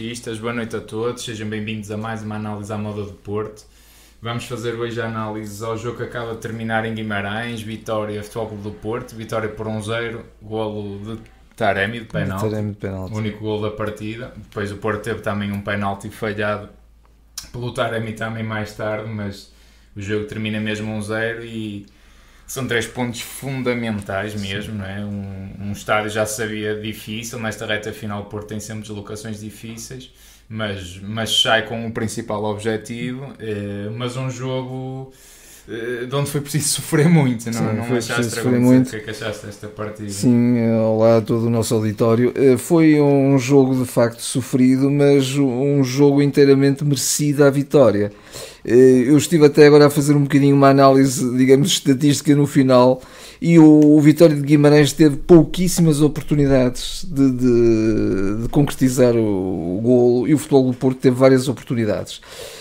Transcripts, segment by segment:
portistas, boa noite a todos, sejam bem-vindos a mais uma análise à moda do Porto. Vamos fazer hoje a análise ao jogo que acaba de terminar em Guimarães, vitória Futebol Clube do Porto, vitória por 1-0, golo de Taremi de penalti, Taremi de penalti. o único golo da partida. Depois o Porto teve também um penalti falhado pelo Taremi também mais tarde, mas o jogo termina mesmo 1-0 e são três pontos fundamentais mesmo, não é? Um, um estádio já se sabia difícil, nesta reta final o Porto tem sempre deslocações difíceis, mas, mas sai com o principal objetivo, eh, mas um jogo eh, de onde foi preciso sofrer muito, não, Sim, não foi achaste sofrer muito. O que é que achaste desta partida? Sim, eh, olá a todo o nosso auditório. Eh, Foi um jogo de facto sofrido, mas um jogo inteiramente merecido à vitória. Eh, Eu estive até agora a fazer um bocadinho uma análise, digamos, estatística no final e o, o Vitória de Guimarães teve pouquíssimas oportunidades de, de- de concretizar o, o golo e o Futebol do Porto teve várias oportunidades.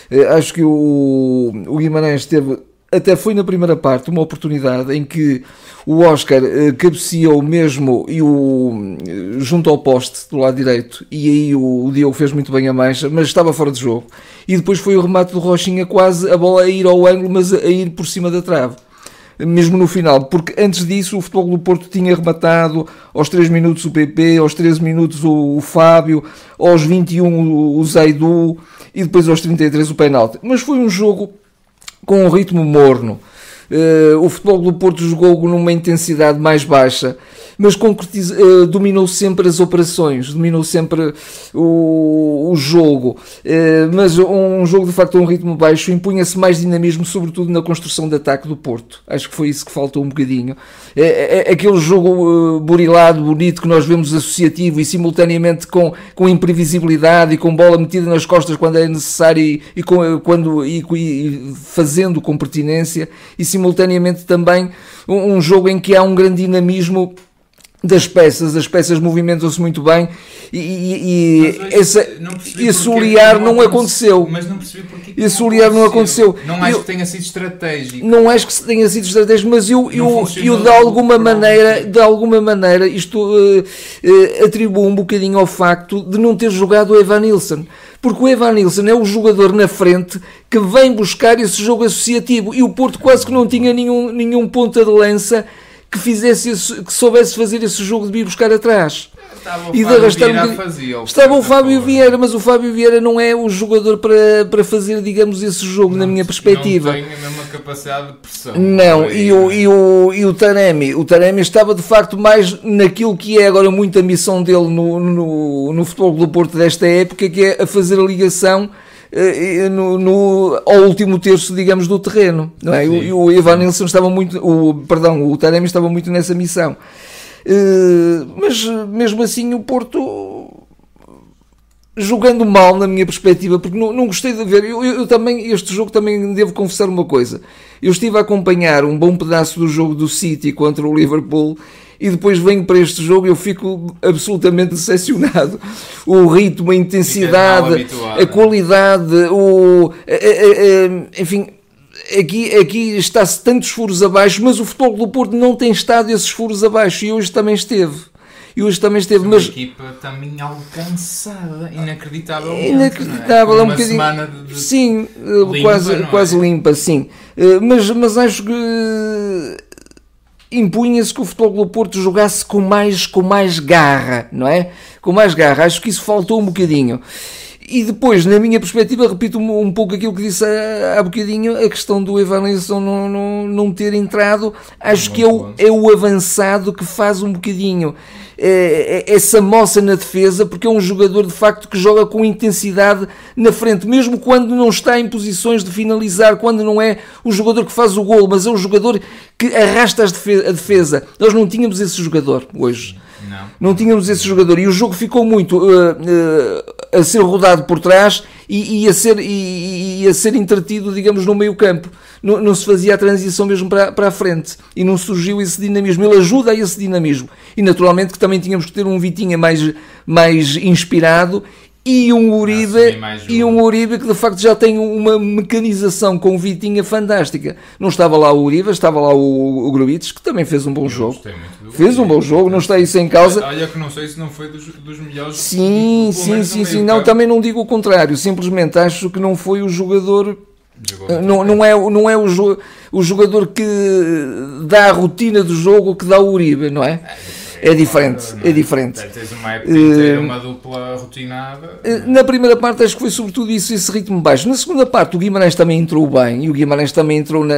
Eh, Acho que o, o Guimarães teve até foi na primeira parte uma oportunidade em que o Oscar cabeceou mesmo e o, eh, junto ao poste do lado direito e aí o, o Diogo fez muito bem a mancha, mas estava fora de jogo. E depois foi o remate do Rochinha quase a bola a ir ao ângulo, mas a, a ir por cima da trave. Mesmo no final, porque antes disso o Futebol do Porto tinha rematado aos 3 minutos o PP, aos 13 minutos o, o Fábio, aos 21 o, o Zaidu e depois aos 33 o penalti. Mas foi um jogo com um ritmo morno. Eh, o futebol do Porto jogou numa intensidade mais baixa, mas eh, dominou sempre as operações, dominou sempre o, o jogo. Eh, mas um jogo de facto a um ritmo baixo impunha-se mais dinamismo, sobretudo na construção de ataque do Porto. Acho que foi isso que faltou um bocadinho. É, é- é aquele jogo burilado, bonito que nós vemos associativo e simultaneamente com, com imprevisibilidade e com bola metida nas costas quando é necessário e, e com, quando, e, e fazendo com pertinência e simultaneamente também um, um jogo em que há um grande dinamismo das peças, as peças movimentam-se muito bem e, e- e Mas essa, não esse olhar não aconte- aconteceu. Mas não percebi porque que Esse olhar não aconteceu. Não acho Eu- que tenha sido estratégico. não acho que tenha sido estratégico, mas eu, eu, eu de alguma maneira, de alguma maneira, isto eh, eh, atribuo um bocadinho ao facto de não ter jogado o Evan Nilsson. Porque o Evan Nilsson é o jogador na frente que vem buscar esse jogo associativo e o Porto quase que não tinha nenhum, nenhum ponta de lança que fizesse esse- que soubesse fazer esse jogo de vir buscar atrás. Estava o E de Fábio arrastar um bocadinho- Estava o Fábio. Vieira, mas o Fábio Vieira não é o jogador para, para fazer, digamos, esse jogo na minha perspectiva. Não tem a mesma capacidade de pressão. Não, e o, e, o, e o Taremi, o Taremi estava de facto mais naquilo que é agora muito a missão dele no, no, no futebol do Porto desta época, que é a fazer a ligação no, no- ao último terço, digamos, do terreno. Não é? E o- Evan Nilsson estava muito, o, perdão, o Taremi estava muito nessa missão. Eh, mas mesmo assim o Porto jogando mal na minha perspectiva, porque não, não gostei de ver. Eu, eu- eu também, este jogo também devo confessar uma coisa. Eu estive a acompanhar um bom pedaço do jogo do City contra o Liverpool e depois venho para este jogo e eu fico absolutamente decepcionado. O ritmo, a intensidade, a qualidade, o, a- a- a- enfim. Aqui, aqui está-se tantos furos abaixo, mas o futebol do Porto não tem estado esses furos abaixo e hoje também esteve. E hoje também esteve, Uma mas equipa também alcançada. Inacreditável, não é um Uma bocadinho. semana de, Sim, eh, limpa, quase, é? quase limpa, sim. Eh, Mas, mas acho que impunha-se que o Futebol do Porto jogasse com mais, com mais garra, não é? Com mais garra. Acho que isso faltou um bocadinho. E depois, na minha perspectiva, repito um, um pouco aquilo que disse há, há bocadinho, a questão do Evanilson não, não, não ter entrado, acho Muito que é o, é o avançado que faz um bocadinho eh, essa moça na defesa, porque é um jogador de facto que joga com intensidade na frente, mesmo quando não está em posições de finalizar, quando não é o jogador que faz o gol, mas é o jogador que arrasta a defesa. Nós não tínhamos esse jogador hoje. Não. Tínhamos esse jogador e o jogo ficou muito eh, eh, a ser rodado por trás e, e a ser, e, e a ser entretido, digamos, no meio campo. Não, não se fazia a transição mesmo para, para a frente e não surgiu esse dinamismo. Ele ajuda a esse dinamismo. E naturalmente que também tínhamos que ter um Vitinha mais, mais inspirado e um Uribe e um Uribe que de facto já tem uma mecanização com Vitinha fantástica. Não estava lá o Uribe, estava lá o, o que também fez um bom Eu jogo. Fez um bom jogo, não está isso em causa. Olha que não sei se não foi dos, dos melhores. Sim, sim, sim, sim. Não, também não digo o contrário. Simplesmente acho que não foi o jogador não, não é, não é o, jo o jogador que dá a rotina do jogo que dá o Uribe, não é? É diferente, é diferente. Tens uma época inteira, uma dupla rotinada. Eh, na primeira parte acho que foi sobretudo isso, esse ritmo baixo. Na segunda parte o Guimarães também entrou bem e o Guimarães também entrou na,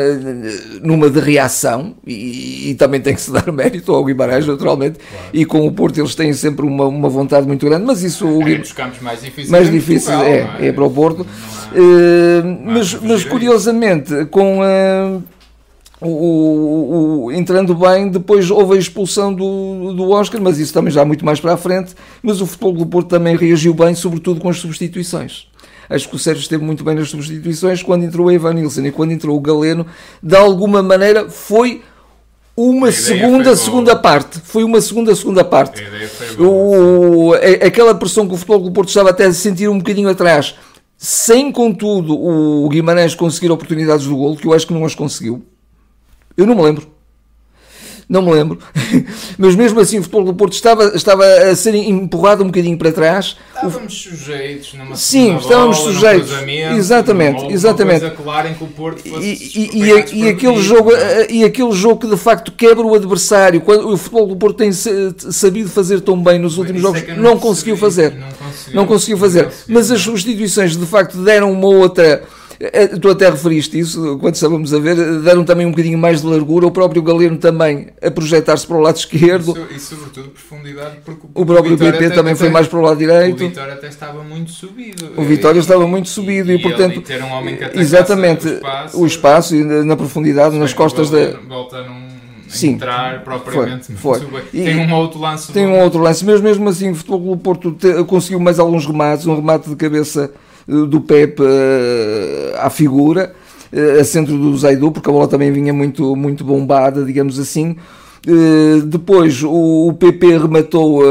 numa de reação e, e, também tem que se dar mérito ao Guimarães, naturalmente. Claro. E com o Porto eles têm sempre uma, uma vontade muito grande, mas isso... O é dos campos mais difíceis, mais difíceis Portugal, é, é, é, para o Porto. Há, uh, mas, mas curiosamente, com... Uh, o, o, o, entrando bem, depois houve a expulsão do, do Oscar, mas isso também já muito mais para a frente. Mas o Futebol do Porto também reagiu bem, sobretudo com as substituições. Acho que o Sérgio esteve muito bem nas substituições quando entrou o Evan Nilsson e quando entrou o Galeno, de alguma maneira foi uma segunda segunda parte. Foi uma segunda segunda parte. O, aquela pressão que o Futebol do Porto estava até a sentir um bocadinho atrás, sem contudo o Guimarães conseguir oportunidades do golo, que eu acho que não as conseguiu eu não me lembro. Não me lembro. Mas mesmo assim o futebol do Porto estava, estava a ser empurrado um bocadinho para trás. Estávamos sujeitos numa Sim, estávamos bola, sujeitos. Exatamente, exatamente. e, e, e, e aquele jogo, e aquele jogo que de facto quebra o adversário. Quando o futebol do Porto tem sabido fazer tão bem nos últimos jogos, é não, não, conseguiu fazer. Não conseguiu, não conseguiu fazer. Mas as substituições de facto deram uma outra tu até referiste isso, quando estávamos a ver, deram também um bocadinho mais de largura, o próprio Galeno também a projetar-se para o lado esquerdo. E, sobretudo profundidade, porque o, o próprio PP também foi mais para o lado direito. O Vitória até estava muito subido. O Vitória e, estava muito subido e, e portanto. ter um homem que exatamente, o espaço, o espaço e na profundidade, nas costas da. Volta num Sim, entrar propriamente. Foi, foi. tem um outro lance. Tem um outro lance, mas mesmo assim o Futebol Clube Porto conseguiu mais alguns remates, um remate de cabeça do Pepe eh, à figura, eh, a centro do Zaidu, porque a bola também vinha muito, muito bombada, digamos assim. Eh, depois o PP rematou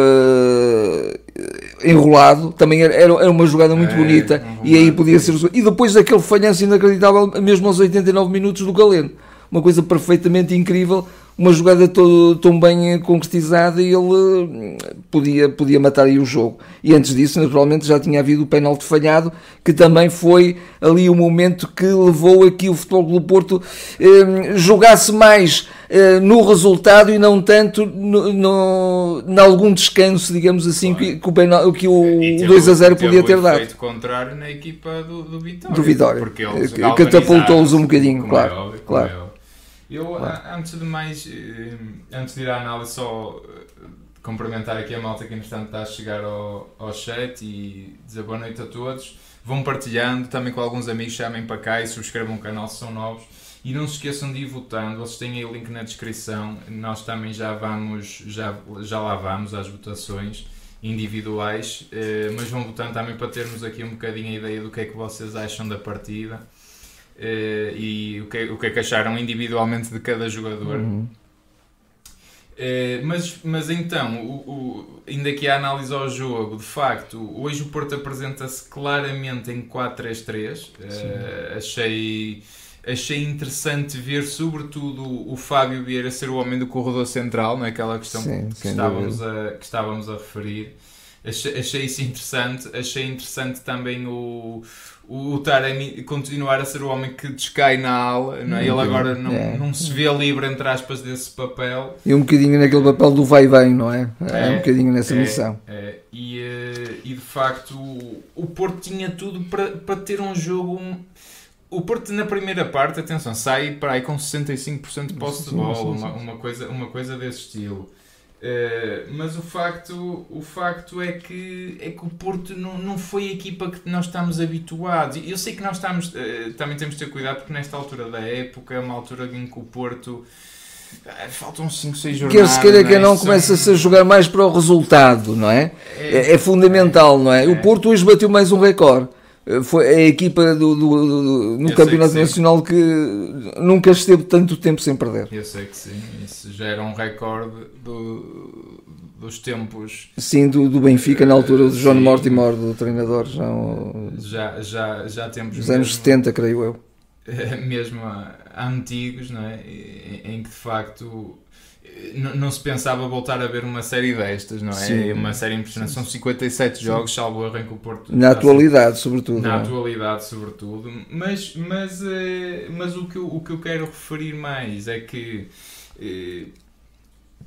enrolado, também era, era uma jogada muito é, bonita e aí podia ser. E depois aquele falhanço inacreditável, mesmo aos 89 minutos do Galeno, uma coisa perfeitamente incrível uma jogada todo, tão bem concretizada e ele hum, podia, podia matar aí o jogo. E antes disso, naturalmente, já tinha havido o pênalti falhado, que também foi ali o momento que levou aqui o Futebol do Porto eh, jogasse mais eh, no resultado e não tanto no, no, em algum descanso, digamos assim, claro. que, que, o, penal, que o, o 2 a 0 podia ter dado. contrário na equipa do, do Vitória. Do Vitória. Porque eles catapultou-os um bocadinho, claro. É óbvio, claro. É eu, claro. antes de mais, eh, antes de ir à análise, só eh, cumprimentar aqui a malta que, entretanto, está a chegar ao, ao chat e dizer boa noite a todos. Vão partilhando também com alguns amigos, chamem para cá e subscrevam o canal se são novos. E não se esqueçam de ir votando, vocês têm aí o link na descrição. Nós também já vamos, já, já lá vamos às votações individuais, eh, mas vão votando também para termos aqui um bocadinho a ideia do que é que vocês acham da partida. Uh, e o que, o que é que acharam individualmente de cada jogador. Uhum. Uh, mas, mas então, o, o, ainda que a análise ao jogo, de facto, hoje o Porto apresenta-se claramente em 4-3-3. Uh, eh, achei, achei interessante ver, sobretudo, o Fábio Vieira ser o homem do corredor central, não é aquela questão Sim, que, estávamos a, que estávamos a referir. Achei, achei isso interessante. Achei interessante também o o Taremi continuar a ser o homem que descai na ala, não é? ele agora não, é. não se vê livre, entre aspas, desse papel. E um bocadinho naquele papel do vai bem, não é? É, é um bocadinho nessa é, missão. É. E, eh, e de facto o Porto tinha tudo para, para ter um jogo. Um... O Porto na primeira parte, atenção, sai para aí com 65% de posse de bola, uma, uma, coisa, uma coisa desse estilo. Uh, mas o facto, o facto é, que, é que o Porto não, não foi a equipa que nós estamos habituados. Eu sei que nós estamos, uh, também temos de ter cuidado porque nesta altura da época é uma altura em que o Porto. Uh, faltam 5, 6 jornadas. Quer se queira que não, começa-se a jogar mais para o resultado, não é? É, é, é fundamental, não é? O é. Porto hoje bateu mais um recorde foi a equipa do, do, do no eu Campeonato que Nacional que nunca esteve tanto tempo sem perder. Eu sei que sim, isso já era um recorde do, dos tempos. Sim, do, do Benfica na altura do John Mortimer, do treinador, já, já, já, já temos. Nos anos 70, creio eu. Mesmo antigos, não é? Em que de facto não se pensava voltar a ver uma série destas, não é? Sim. Uma série impressionante. São 57 sim. jogos, salvo erro, em que o Porto. Na atualidade, sobretudo. Na é? atualidade, sobretudo. Mas, mas, eh, mas o, que eu, o que eu quero referir mais é que eh,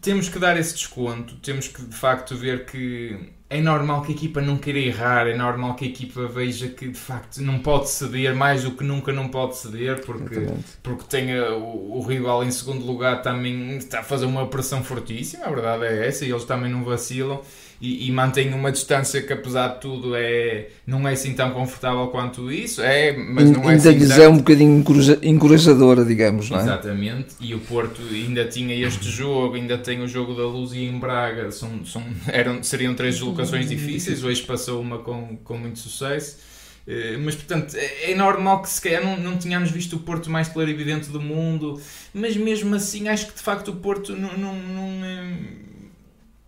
temos que dar esse desconto, temos que de facto ver que é normal que a equipa não queira errar, é normal que a equipa veja que de facto não pode ceder mais do que nunca não pode ceder, porque, porque tem o, o, rival em segundo lugar também está a fazer uma pressão fortíssima, a verdade é essa, e eles também não vacilam e, e mantém uma distância que apesar de tudo é, não é assim tão confortável quanto isso, é, mas não é ainda assim lhes é um bocadinho encorajadora, digamos, não é? Exatamente, e o Porto ainda tinha este jogo, ainda tem o jogo da Luz e em Braga, são, são, eram, seriam três deslocações difíceis, hoje passou uma com, com muito sucesso. Eh, mas portanto é, é normal que se calhar não, não tínhamos visto o Porto mais clarividente do mundo, mas mesmo assim acho que de facto o Porto não, não, não eh,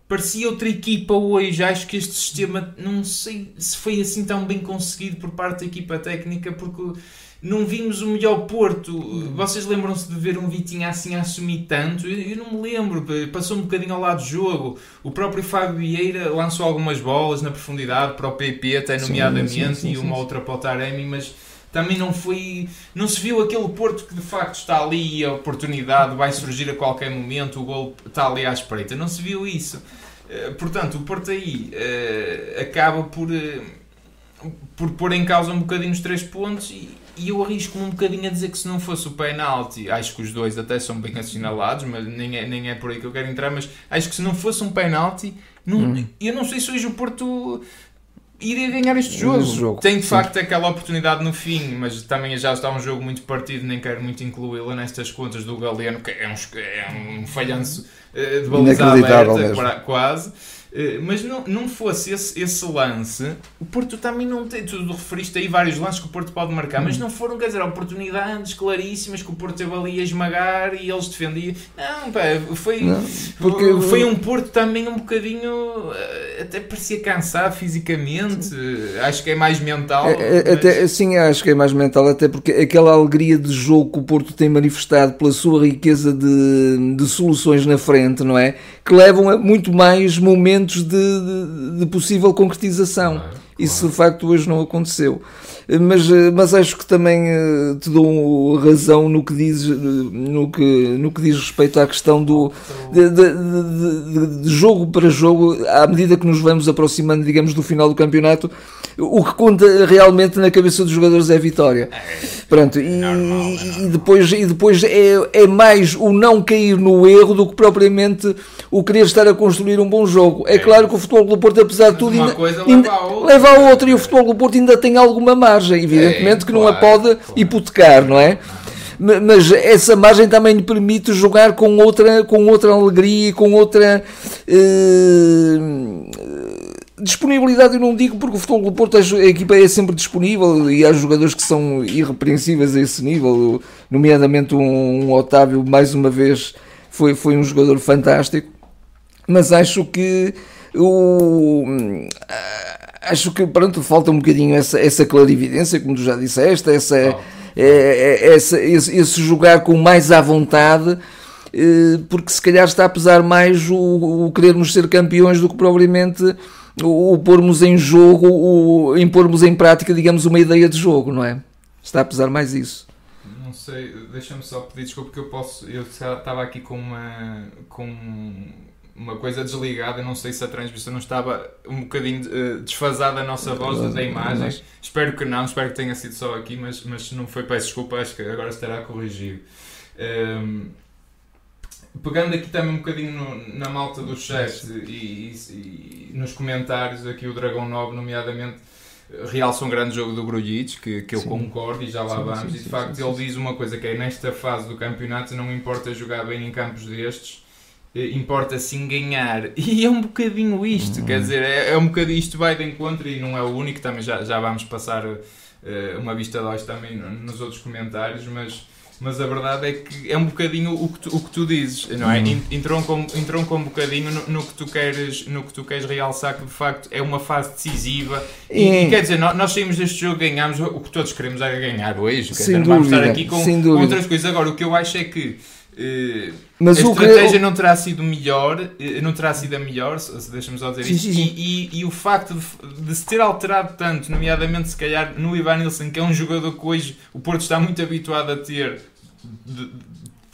parecia outra equipa hoje. Acho que este sistema, não sei se foi assim tão bem conseguido por parte da equipa técnica, porque não vimos o melhor Porto. Vocês lembram-se de ver um Vitinha assim a assumir tanto? Eu, eu, não me lembro, passou um bocadinho ao lado do jogo. O próprio Fábio Vieira lançou algumas bolas na profundidade para o PP, até nomeadamente, sim, sim, sim, e uma outra para o Taremi, mas também não foi. Não se viu aquele Porto que de facto está ali, a oportunidade vai surgir a qualquer momento, o gol está ali à espreita. Não se viu isso. Eh, portanto, o Porto aí uh, acaba por, uh, por pôr em causa um bocadinho os três pontos e, e eu arrisco-me um bocadinho a dizer que se não fosse o penalti, acho que os dois até são bem assinalados, mas nem é, nem é por aí que eu quero entrar, mas acho que se não fosse um penalti, não, hum. eu não sei se hoje o Porto iria ganhar este jogo. jogo. Tem de sim. facto aquela oportunidade no fim, mas também já está um jogo muito partido, nem quero muito incluí-la nestas contas do Galeno, que é um, é um falhanço uh, de baliza aberta, quase. Eh, mas não, não fosse esse, esse lance, o Porto também não tem. Tu referiste aí vários lances que o Porto pode marcar, mas hum. não foram, quer dizer, oportunidades claríssimas que o Porto teve ali a esmagar e eles defendiam. Não, pá, foi, não, porque foi um Porto também um bocadinho. Eh, até parecia cansado fisicamente. Acho que é mais mental. É, é, mas... até, sim, acho que é mais mental, até porque aquela alegria de jogo que o Porto tem manifestado pela sua riqueza de, de soluções na frente, não é? Que levam a muito mais momentos de, de, de possível concretização. Claro, claro. Isso de facto hoje não aconteceu. Mas, mas acho que também eh, te dou razão no que dizes no que, no que diz respeito à questão do de, de, de, jogo para jogo, à medida que nos vamos aproximando, digamos, do final do campeonato, o que conta realmente na cabeça dos jogadores é a vitória. Pronto, e, e depois, e depois é, é mais o não cair no erro do que propriamente o querer estar a construir um bom jogo. É, é. claro que o futebol do Porto, apesar de tudo, ainda, ainda, leva a outra e o futebol do Porto ainda tem alguma margem, evidentemente é, que não a pode claro. hipotecar, não é? mas essa margem também lhe permite jogar com outra, com outra alegria e com outra eh, disponibilidade. Eu não digo porque o futebol do Porto, a equipa é sempre disponível e há jogadores que são irrepreensíveis a esse nível, nomeadamente um, um Otávio, mais uma vez, foi, foi um jogador fantástico. Mas acho que o acho que pronto, falta um bocadinho essa, essa clarividência, como tu já disseste, essa, oh. é, essa, esse, esse, jogar com mais à vontade, eh, porque se calhar está a pesar mais o, o querermos ser campeões do que propriamente o, o pormos em jogo, o, em pormos em prática, digamos, uma ideia de jogo, não é? Está a pesar mais isso. Não sei, deixa-me só pedir desculpa porque eu posso. Eu estava aqui com uma. com uma coisa desligada, não sei se a transmissão não estava um bocadinho uh, desfasada a nossa voz da imagem. Mas... Espero que não, espero que tenha sido só aqui, mas, mas se não foi, peço desculpa, acho que agora estará corrigido. Um, ehm, pegando aqui também um bocadinho no, na malta do chat e, e, e, nos comentários, aqui o Dragão 9, nomeadamente, realça um grande jogo do Grujic, que, que eu sim. concordo e já lá sim, vamos. Sim, e de facto, ele diz uma coisa que é nesta fase do campeonato, não importa jogar bem em campos destes eh, importa sim ganhar. E é um bocadinho isto, uhum. quer dizer, é, é, um bocadinho isto vai de encontro e não é o único, também já, já vamos passar uh, uma vista de olhos também nos outros comentários, mas mas a verdade é que é um bocadinho o que tu, o que tu dizes, não é? Uhum. Entrou com, um bocadinho no, no, que tu queres, no que tu queres realçar, que de facto é uma fase decisiva. E, e, e quer dizer, nós, nós, saímos deste jogo, ganhámos, o que todos queremos é ganhar hoje. Quer dizer, vamos estar aqui com, com outras coisas. Agora, o que eu acho é que mas a estratégia que... não terá sido melhor, eh, não terá sido a melhor, deixa-me só dizer sim, isto, sim, sim. E, e, e, o facto de, de, se ter alterado tanto, nomeadamente se calhar no Ivan Nilsson, que é um jogador que hoje o Porto está muito habituado a ter de,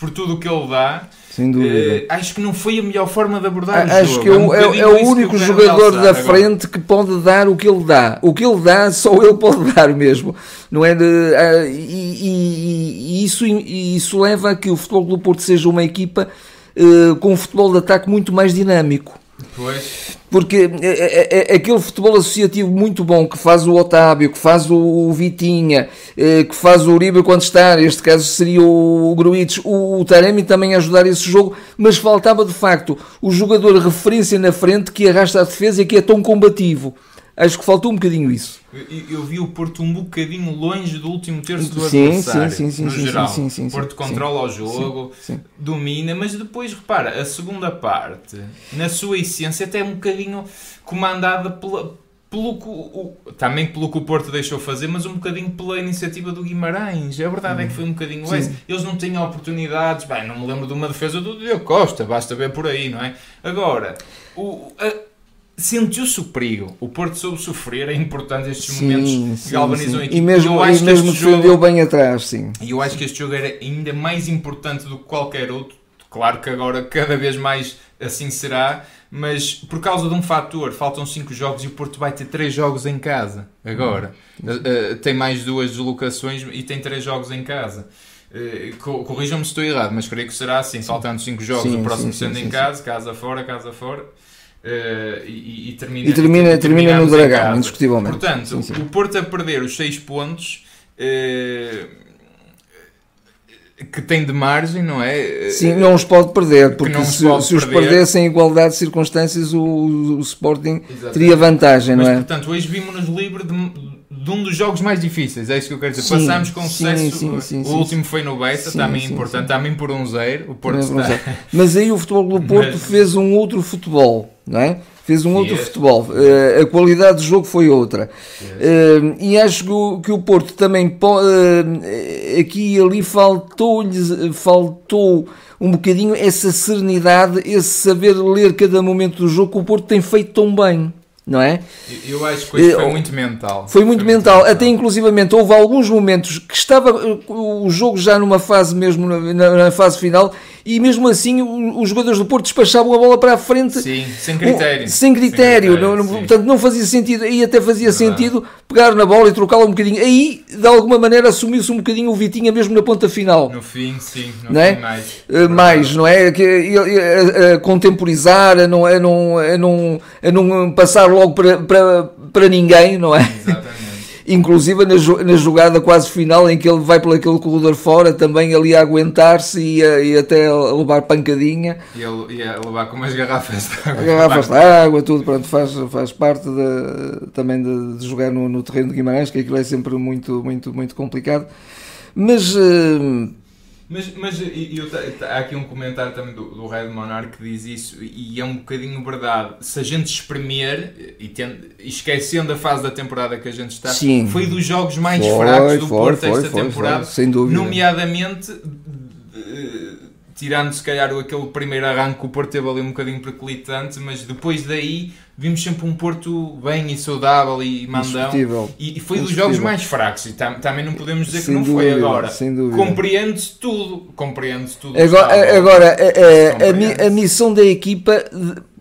por tudo o que ele dá. Sem dúvida. Uh, acho que não foi a melhor forma de abordar ah, Acho que é, um é, é o único jogador da frente que pode dar o que ele dá. O que ele dá, só ele pode dar mesmo. Não é de, uh, e, e, e, isso, e isso leva a que o Futebol do Porto seja uma equipa uh, com um futebol de ataque muito mais dinâmico. Pois. Porque é, é, é, aquele futebol associativo muito bom que faz o Otávio, que faz o Vitinha, eh, que faz o Uribe quando está, neste caso seria o Gruites, o Taremi também a ajudar esse jogo, mas faltava de facto o jogador referência na frente que arrasta a defesa e que é tão combativo. Acho que faltou um bocadinho isso. Eu, eu, vi o Porto um bocadinho longe do último terço do sim, adversário. Sim, sim, sim, no sim, geral. Sim, sim, sim, Porto controla o jogo, domina, mas depois, repara, a segunda parte, na sua essência, até é um bocadinho comandada pela, pelo o, também pelo que o Porto deixou fazer, mas um bocadinho pela iniciativa do Guimarães. A verdade é que foi um bocadinho esse. Eles não tinham oportunidades. Bem, não me lembro de uma defesa do Diego Costa, basta ver por aí, não é? Agora, o, a, sentiu-se o perigo. O Porto soube sofrer, é importante estes sim, momentos que galvanizam a equipe. E mesmo, eu acho e mesmo defendeu jogo, bem atrás, sim. E eu acho que este jogo era ainda mais importante do que qualquer outro. Claro que agora cada vez mais assim será, mas por causa de um fator, faltam 5 jogos e o Porto vai ter 3 jogos em casa agora. Uh, tem mais duas deslocações e tem 3 jogos em casa. Uh, Corrijam-me se estou errado, mas creio que será assim, faltando 5 jogos, sim, o próximo sim, sendo sim, em casa, casa fora, casa fora. Uh, e, e, termina, e termina, termina no Dragão, indiscutivelmente. Portanto, sim, sim. o Porto a perder os 6 pontos uh, que tem de margem, não é? Sim, não os pode perder, porque se, pode se, os perder. perdessem em igualdade de circunstâncias, o, o Sporting Exatamente. teria vantagem, Mas, não é? Portanto, hoje vimos-nos livre de, de, um dos jogos mais difíceis, é isso que eu quero dizer. Sim, Passámos com sucesso, sim, sim, o último foi no Bessa, também importante, também por um zero, o Porto está... Mas aí o Futebol do Porto Mas... fez um outro futebol, não é? fez um outro futebol. Uh, a qualidade do jogo foi outra. Uh, e acho que o, que o Porto também uh, aqui e ali faltou-lhe faltou um bocadinho essa serenidade, esse saber ler cada momento do jogo que o Porto tem feito tão bem não é? Eu acho que isso foi muito mental. Foi muito, foi mental. muito mental. Até inclusivamente houve alguns momentos que estava o jogo já numa fase mesmo, na, na fase final, e mesmo assim os jogadores do Porto despachavam a bola para a frente. Sim, sem critério. Sem critério. Sem critério não, portanto, não fazia sentido. Aí até fazia não. sentido pegar na bola e trocá-la um bocadinho. Aí, de alguma maneira, assumiu-se um bocadinho o Vitinha mesmo na ponta final. No fim, sim. No não é? mais. Uh, mais, não é? Que, a, a, a contemporizar, a não, a, não, a, não, a não passar logo para, para, para ninguém, não é? Exatamente inclusive na, na jogada quase final em que ele vai por aquele corredor fora, também ali a aguentar-se e, e, até a levar pancadinha. E ele ia levar com umas garrafas de água. Garrafas de água, tudo, pronto, faz, faz parte de, também de, de jogar no, no, terreno de Guimarães, que aquilo é sempre muito, muito, muito complicado. Mas. Uh, mas, mas eu, há aqui um comentário também do, do Red Monarch que diz isso, e é um bocadinho verdade. Se a gente espremer, e tendo, esquecendo a fase da temporada que a gente está, Sim. foi dos jogos mais foi, fracos do foi, Porto foi, esta temporada, sem dúvida. nomeadamente tirando se calhar aquele primeiro arranque que o Porto teve ali um bocadinho percolitante, mas depois daí vimos sempre um Porto bem e saudável e mandão. E, foi dos jogos mais fracos. E tam, também não podemos dizer sem que não dúvida, foi agora. Compreende-se tudo. Compreende-se tudo. Agora, agora a, a missão da equipa,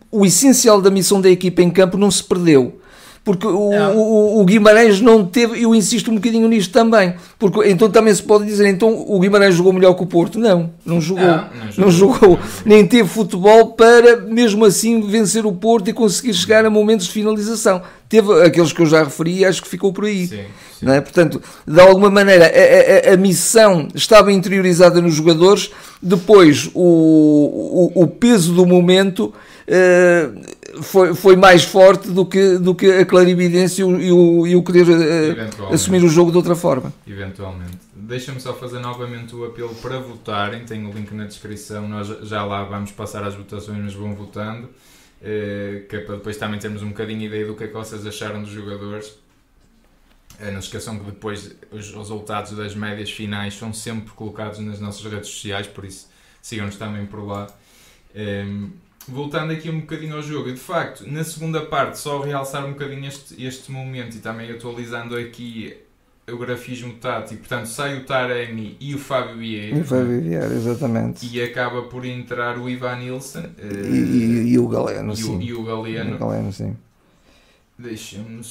o essencial da missão da equipa em campo não se perdeu porque o, o, o, Guimarães não teve, eu insisto um bocadinho nisto também, porque então também se pode dizer, então o Guimarães jogou melhor que o Porto? Não, não jogou, não, não, jogou, não jogou, nem teve futebol para mesmo assim vencer o Porto e conseguir chegar a momentos de finalização. Teve aqueles que eu já referi e acho que ficou por aí. Sim, sim. Não é? Portanto, de alguma maneira, a, a, a, missão estava interiorizada nos jogadores, depois o, o, o peso do momento uh, foi, foi mais forte do que, do que a clarividência e o, e o, querer uh, assumir o jogo de outra forma. Eventualmente. Deixa-me só fazer novamente o apelo para votarem. Tem o link na descrição. Nós já lá vamos passar as votações, mas vão votando. Uh, que é para depois também termos um bocadinho ideia do que é que vocês acharam dos jogadores. Uh, não se esqueçam que depois os resultados das médias finais são sempre colocados nas nossas redes sociais, por isso sigam-nos também por lá. Um, voltando aqui um bocadinho ao jogo, de facto, na segunda parte, só realçar um bocadinho este, este momento e também atualizando aqui o grafismo tático, portanto, sai o Taremi e o Fábio Vieira. E o Fábio Vieira, exatamente. E acaba por entrar o Ivan Nilsson. E, e, e, o Galeno, e sim. O, e o Galeno. E o Galeno, sim. Deixa-me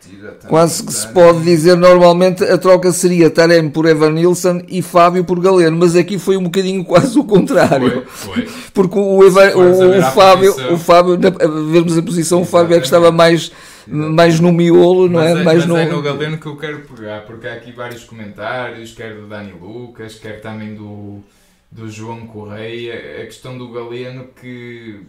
tirar Quase que se pode dizer normalmente a troca seria Taremi por Evan Nilsson e Fábio por Galeno, mas aqui foi um bocadinho quase o contrário. Foi, foi. Porque o, Evan, o, o Fábio, o Fábio, na, vermos a posição, Exatamente. o Fábio é que estava mais, mais no miolo, não mas é? é? Mais mas no... é no Galeno que eu quero pegar, porque há aqui vários comentários, quer do Dani Lucas, quer também do, do João Correia, a questão do Galeno que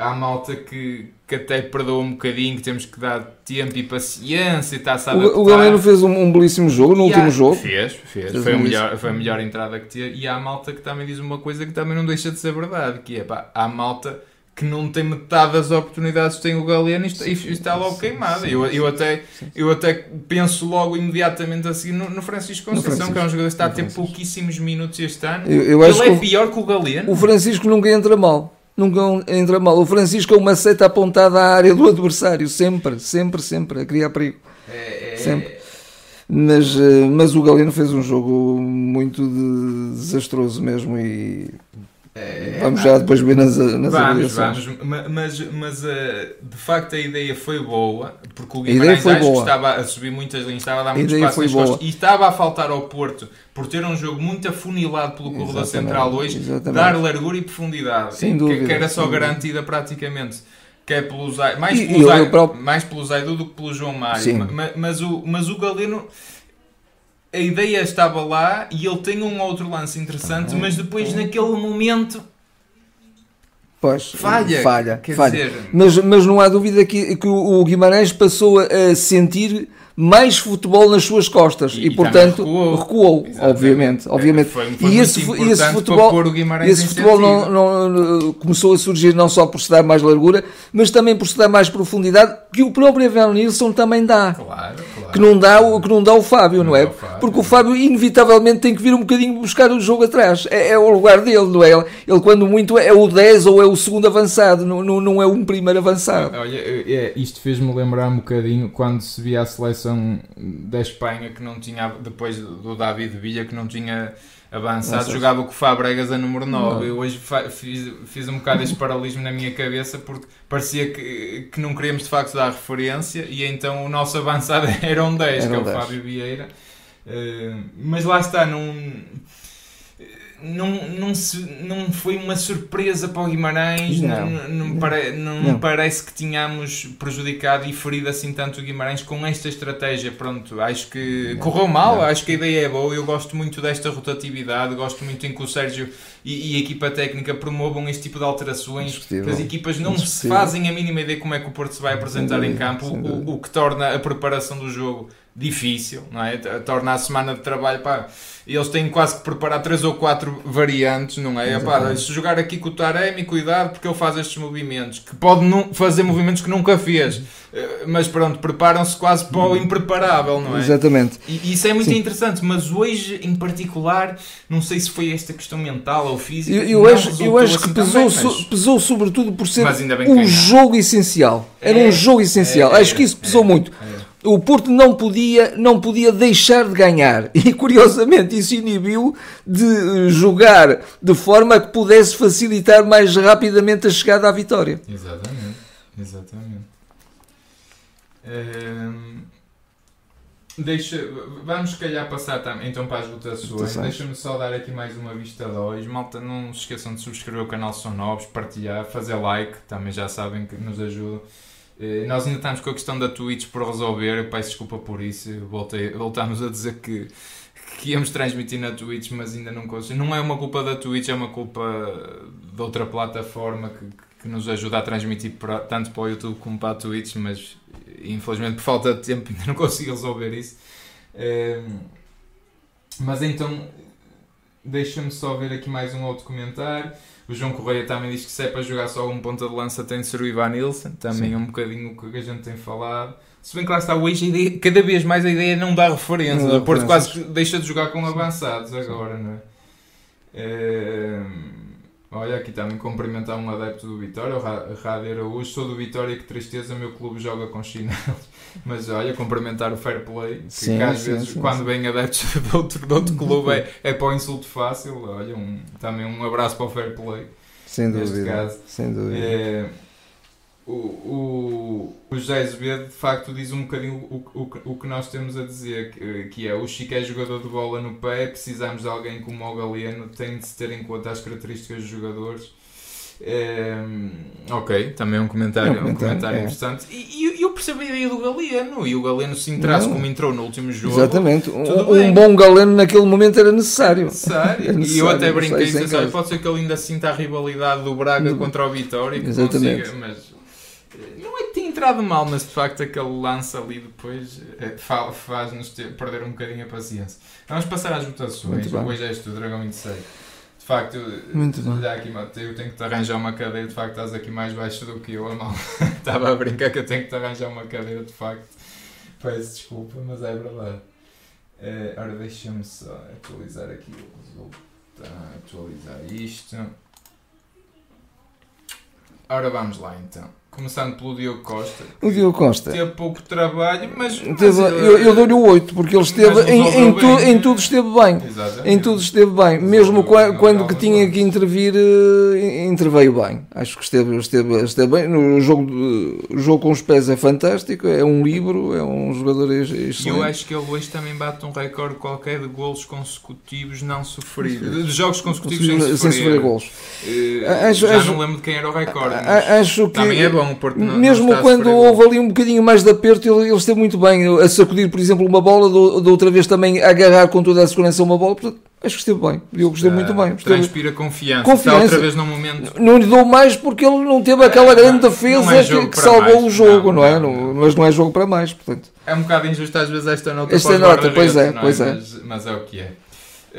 há malta que, que até perdoa um bocadinho, que temos que dar tempo e paciência e está-se a O, o Galeno fez um, um, belíssimo jogo no e último há, jogo. Fez, fez. fez foi, a melhor, foi a melhor entrada que tinha. E há malta que também diz uma coisa que também não deixa de ser verdade, que é pá, há malta que não tem metade das oportunidades que tem o Galeno e está, e está logo queimado. Eu, eu, até, eu até penso logo imediatamente a seguir no, no Francisco Conceição, Francisco. que é um jogador que está a ter pouquíssimos minutos este ano. Eu, eu Ele é pior que o Galeno. O Francisco nunca entra mal nunca entra mal. O Francisco é uma seta apontada à área do adversário, sempre, sempre, sempre, a criar perigo. É, é, sempre. Mas, eh, mas o Galeno fez um jogo muito de, desastroso mesmo e é, vamos já depois ver nas, nas vamos, vamos, mas, mas uh, de facto a ideia foi boa porque o Guimarães acho boa. que estava a subir muitas linhas, estava a dar muito espaço nas costas e estava a faltar ao Porto por ter um jogo muito afunilado pelo corredor central hoje, exatamente. dar largura e profundidade, Sem dúvida, que, era só garantida praticamente. Que é pelo Zay, mais, pelo próprio... mais pelo Zaidu do que pelo João Mário. Mas, mas, o, mas o Galeno a ideia estava lá e ele tem um outro lance interessante, mas depois naquele momento Pois, falha. Falha, falha. Dizer... Mas, mas não há dúvida que, que o Guimarães passou a sentir mais futebol nas suas costas e, e portanto recuou, recuou obviamente, obviamente. Foi, foi e esse, esse futebol, esse futebol não, não, começou a surgir não só por se dar mais largura, mas também por se dar mais profundidade, que o próprio Evan Nilsson também dá. Claro, claro. Que não dá o que não dá o Fábio, não, não é? O Fábio. Porque o Fábio inevitavelmente tem que vir um bocadinho buscar o jogo atrás. É, é, o lugar dele, não é? Ele quando muito é o 10 ou é o segundo avançado, não, não, não é um primeiro avançado. Olha, é, isto fez-me lembrar um bocadinho quando se via a seleção seleção da Espanha que não tinha, depois do David Villa, que não tinha avançado, jogava com o Fabregas a número 9. Eu hoje fiz, fiz um bocado este paralelismo na minha cabeça porque parecia que, que não queríamos de facto dar referência e então o nosso avançado era um 10, era que é o 10. Fábio Vieira. Uh, mas lá está, não não, não, se, não foi uma surpresa para o Guimarães, não, não, não, pare, não, não, parece que tínhamos prejudicado e ferido assim tanto o Guimarães com esta estratégia. Pronto, acho que correu mal, acho que a ideia é boa. Eu gosto muito desta rotatividade, gosto muito em que o Sérgio e, e a equipa técnica promovam este tipo de alterações, que as equipas não se fazem a mínima ideia como é que o Porto se vai apresentar em campo, o, o que torna a preparação do jogo difícil, não é? Torna a semana de trabalho, pá, eles têm quase que preparar três ou quatro variantes, não é? Epá, se jogar aqui com o Taremi, cuidado porque ele faz estes movimentos, que pode não fazer movimentos que nunca fez, eh, mas pronto, preparam-se quase para o impreparável, não é? Exatamente. E isso é muito Sim. interessante, mas hoje em particular, não sei se foi esta questão mental ou física. Eu, eu acho, eu acho assim que pesou, também, mas... pesou sobretudo por ser um jogo essencial. Era é, um jogo essencial. É, acho que isso pesou é, muito. O Porto não podia, não podia deixar de ganhar e curiosamente isso inibiu de jogar de forma que pudesse facilitar mais rapidamente a chegada à vitória. Exatamente, exatamente. Hum, deixa, vamos se calhar passar então para as votações. Deixa-me só dar aqui mais uma vista de olhos. Malta, não se esqueçam de subscrever o canal se são novos, partilhar, fazer like, também já sabem que nos ajuda. Eh, nós ainda estamos com a questão da Twitch por resolver, eu peço desculpa por isso, voltei, voltámos a dizer que, que íamos transmitir na Twitch, mas ainda não conseguimos. Não é uma culpa da Twitch, é uma culpa de outra plataforma que, que nos ajuda a transmitir para, tanto para o YouTube como para a Twitch, mas infelizmente por falta de tempo ainda não consigo resolver isso. Eh, mas então, deixa-me só ver aqui mais um outro comentário. O João Correia também diz que se é para jogar só um ponta de lança tem de ser o Ivan Nilsson, também é um bocadinho o que a gente tem falado. Se bem que lá está hoje, ideia, cada vez mais a ideia não dar referência. Não dá o Porto quase deixa de jogar com avançados agora, não é? Eh, olha, aqui também cumprimentar um adepto do Vitória, o Rádio Araújo. Sou do Vitória, que tristeza, meu clube joga com chinelos. Mas olha, cumprimentar o fair play, que, Sim, que às sim, vezes, sim, quando vem adeptos de outro, de outro clube, é, é para o insulto fácil. Olha, um, também um abraço para o fair play. Sem dúvida. caso, Sem dúvida. É, o, o, o José Azevedo de facto diz um bocadinho o, o, o que nós temos a dizer, que, que é o Chico é jogador de bola no pé, precisamos de alguém como o Galeno, tem de se ter em conta as características dos jogadores. É, ok, também um comentário, É um comentário, é. interessante. E, e eu percebo a ideia do Galeno, e o Galeno se entrasse como entrou no último jogo. Exatamente. Um, um bom galeno naquele momento era necessário. Necessário. É E eu necessário, até brinquei disse, caso. pode ser que ele ainda sinta a rivalidade do Braga Do- contra o Vitória, que Exatamente. consiga, mas eh, não é que tenha entrado mal, mas de facto aquele lance ali depois eh, fa- faz-nos perder um bocadinho a paciência. Vamos passar às votações. Hoje és tu, Dragão 26. De facto, Muito bem. aqui, eu tenho que te arranjar uma cadeira. De facto, estás aqui mais baixo do que eu, a mal. Estava a brincar que eu tenho que te arranjar uma cadeira, de facto. Peço desculpa, mas é verdade. Eh, ora, deixa-me só atualizar aqui o resultado. Atualizar isto. Ora, vamos lá então. Começando pelo Diogo Costa. O Diogo Costa. Teve pouco trabalho, mas. mas, Teve- eh, eu eu dou-lhe o 8, porque ele esteve em, em, tu- em tudo esteve bem. Exatamente. Em tudo esteve bem, mesmo Resolveu qua- bem quando que tinha que intervir, eh, interveio bem. Acho que esteve, esteve, esteve bem. No jogo, o jogo com os pés é fantástico, é um livro, é um jogador ex- E eu excelente. acho que ele hoje também bate um recorde qualquer de golos consecutivos não sofridos. De jogos consecutivos sem Sem sofrer. sofrer golos. Eh, Acho- já acho- não lembro de quem era o recorde. Acho que também é bom, porque não, mesmo não está a quando houve ali um bocadinho mais de aperto, ele, ele esteve muito bem a sacudir, por exemplo, uma bola, da outra vez também a agarrar com toda a segurança uma bola. Portanto, acho que esteve bem. Eu gostei muito bem. Esteve- Transpira confiança. Confiança. Está outra vez num momento. Não lhe dou mais porque ele não teve aquela É, grande não- defesa não é que- que, salvou mais. o jogo, Não, é? não, mas não é jogo para mais, portanto. É um bocado injusto às vezes esta nota. Esta nota, pois é, não pois é. Mas, mas é o que é.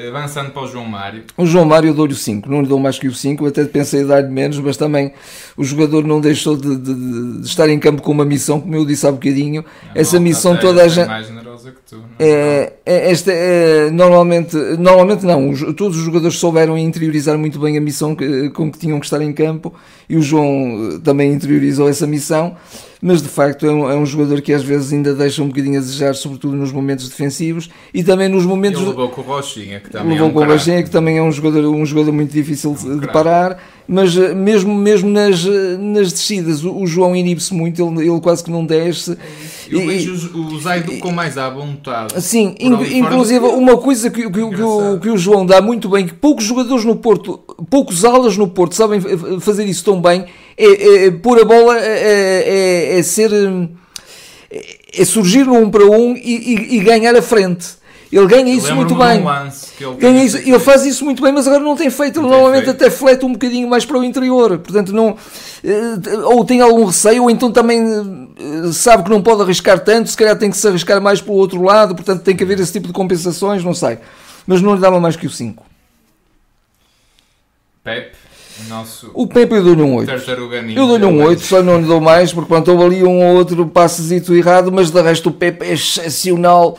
Avançando para o João Mário. O João Mário eu dou-lhe o 5, não lhe dou mais que o 5, eu até pensei em dar-lhe menos, mas também o jogador não deixou de, de- de estar em campo com uma missão, como eu disse há bocadinho. Essa Não, missão toda a é gente- mais generosa que tu. não É, é- esta é, normalmente, normalmente não, os- todos os jogadores souberam interiorizar muito bem a missão que- com que tinham que estar em campo e o João eh, também interiorizou essa missão, mas de facto é um, é um jogador que às vezes ainda deixa um bocadinho a desejar, sobretudo nos momentos defensivos e também nos momentos. Ele levou com o Rochinha, que também é um com. Rochinha, que também é um jogador, um jogador muito difícil de, Um de parar, mas eh, mesmo, mesmo nas, eh, nas descidas, o, o João inibe-se muito, ele, ele quase que não desce. Eu E- vejo o Zaidu com mais à vontade. Sim, in- inclusive uma coisa que, que, que, o, que o João dá muito bem, que poucos jogadores no Porto, poucos alas no Porto sabem fa- fazer isso tão bem, é, é pôr a bola, é, é- é ser, hum, é, é surgir no um para um e, e- e ganhar a frente. Ele ganha isso muito bem. ele Ganha isso- ele faz isso muito bem, mas agora não tem feito. Ele normalmente feito. até flete um bocadinho mais para o interior. Portanto, não, eh, ou tem algum receio, ou então também eh, sabe que não pode arriscar tanto. Se calhar tem que se arriscar mais pelo outro lado. Portanto, tem que haver esse tipo de compensações. Não sei. Mas não lhe dava mais que o 5. Pepe, o nosso O Pepe eu dou-lhe um 8. tartaruga ninja. Eu dou-lhe um mas 8, só não lhe dou mais, porque pronto, houve ali um ou outro passezito errado, mas de resto o Pepe é excepcional.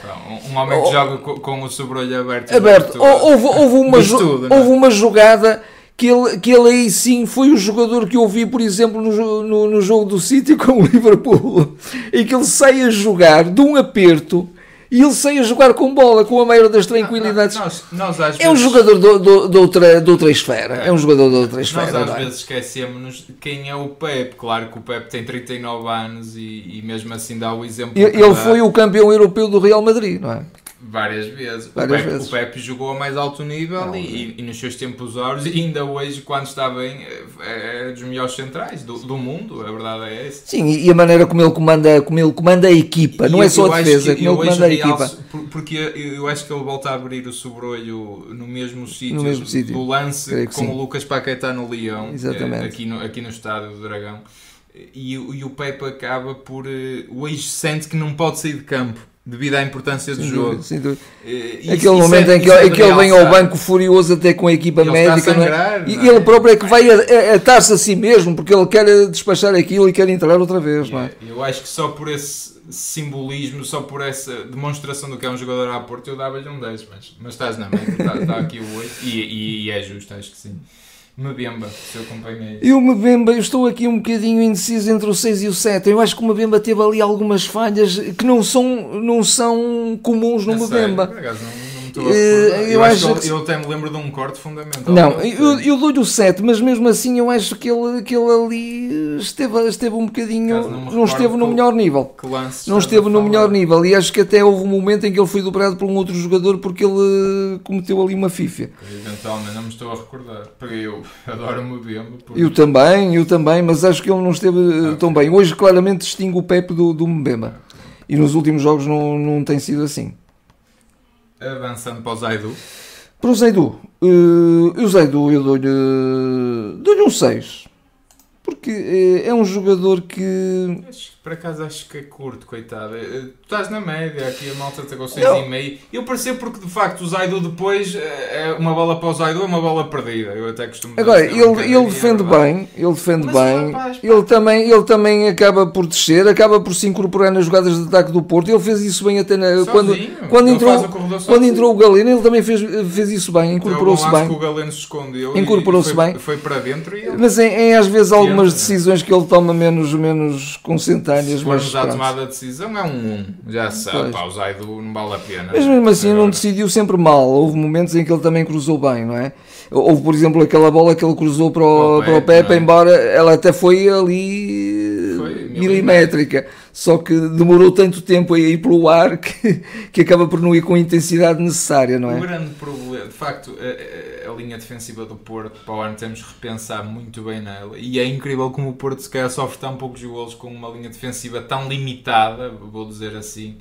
Um, homem que Oh, joga co- com, o sobrolho aberto. aberto. tudo. Hou- Houve, houve, uma, tudo, é? houve uma jogada que ele, que ele aí sim foi o jogador que eu vi, por exemplo, no, no, no jogo do City com o Liverpool, em que ele sai a jogar de um aperto e ele sai a jogar com bola, com a maior das tranquilidades. Nós, nós às É um vezes- jogador do, do, de, outra, de outra esfera. É um jogador de outra esfera. Nós às não é? vezes esquecemos quem é o Pepe. Claro que o Pepe tem 39 anos e, e mesmo assim dá o exemplo. Ele ele foi o campeão europeu do Real Madrid, não é? Várias vezes. Várias o, Pepe, vezes. o Pepe jogou a mais alto nível Não, e, e nos seus tempos áureos, e ainda hoje, quando está bem, é, é dos melhores centrais do, do mundo, a verdade é essa. Sim, e a maneira como ele comanda, como ele comanda a equipa, não E é eu- só a defesa, que- como ele hoje comanda a equipa. realço- Porque eu acho que ele volta a abrir o sobrolho no mesmo sítio, No mesmo sítio. do lance com sim. o Lucas Paquetá no Leão, Exatamente. eh, aqui no, aqui no estádio do Dragão. E, o- e o Pepe acaba por. eh, ex sente que não pode sair de campo devido à importância do Sem jogo. dúvida, sem dúvida. Eh, isso- Aquele momento é- em que, é que ele vem ao banco furioso até com a equipa Ele médica, é? sangrar, E é? ele próprio é que vai atar-se a si mesmo, porque ele quer despachar aquilo e quer entrar outra vez, não é? Eu acho que só por esse simbolismo, só por essa demonstração do que é um jogador à Porto, eu dava-lhe um 10, mas, mas estás na média, está, está aqui o 8 e, e- e é justo, acho que sim. Mebemba, seu companheiro. E o Mbemba, eu estou aqui um bocadinho indeciso entre o 6 e o 7. Eu acho que o Mbemba teve ali algumas falhas que não são, não são comuns no A sério, Mbemba. estou a Eh, recordar. eu acho acho que que- ele- até me lembro de um corte fundamental. Não, eu, eu dou-lhe o 7, mas mesmo assim eu acho que ele, que ele ali esteve, esteve um bocadinho. Caso não Não, esteve no melhor nível. Que lance Não esteve no melhor nível e acho que até houve um momento em que ele foi dobrado por um outro jogador porque ele cometeu ali uma fifia. Eventualmente, não me estou a recordar. Porque eu adoro o porque- Eu também, eu também, mas acho que ele não esteve eh, Ah, tão bem. Hoje claramente distingue o Pepe do, do Mbemba. E nos últimos jogos não, não tem sido assim. Avançando para o Zaidu. Para o Zaidu, eh, o Zaidu eu dou-lhe dou um 6. Porque eh, é um jogador que. Por acaso acho que é curto, coitado. Eh, Tu estás na média, aqui a malta está com Não. 6,5. Eu percebo porque de facto o Zaidu depois eh, é uma bola para o Zaidu, é uma bola perdida. Eu até costumo Agora, isto, é ele, brincadeira, ele é defende bem, ele defende Mas bem, rapaz, ele também, ele também acaba por descer, acaba por se incorporar nas jogadas de ataque do Porto. Ele fez isso bem até na, quando, quando, Ele entrou, quando entrou o Galeno, ele também fez, fez isso bem, incorporou-se Então, bom lance bem. que o Galeno se escondeu Incorporou-se bem. Foi para dentro e ele Mas em, em, às vezes algumas né? decisões que ele toma menos, menos consentâneas, se mas, pronto. tomada de decisão é um 1. Já sabe, pá, o Zaidu não vale a pena. Mas mesmo assim não Agora, decidiu sempre mal. Houve momentos em que ele também cruzou bem, não é? Houve, por exemplo, aquela bola que ele cruzou para o, Para para o o Pepe, Pepe, não é? embora ela até foi ali Foi milimétrica. Só que demorou tanto tempo a ir pelo ar que, que acaba por não ir com a intensidade necessária, não O é? grande problema, de facto, a, a- linha defensiva do Porto para o ano temos que repensar muito bem nela. E é incrível como o Porto se calhar sofre tão poucos golos com uma linha defensiva tão limitada, vou dizer assim.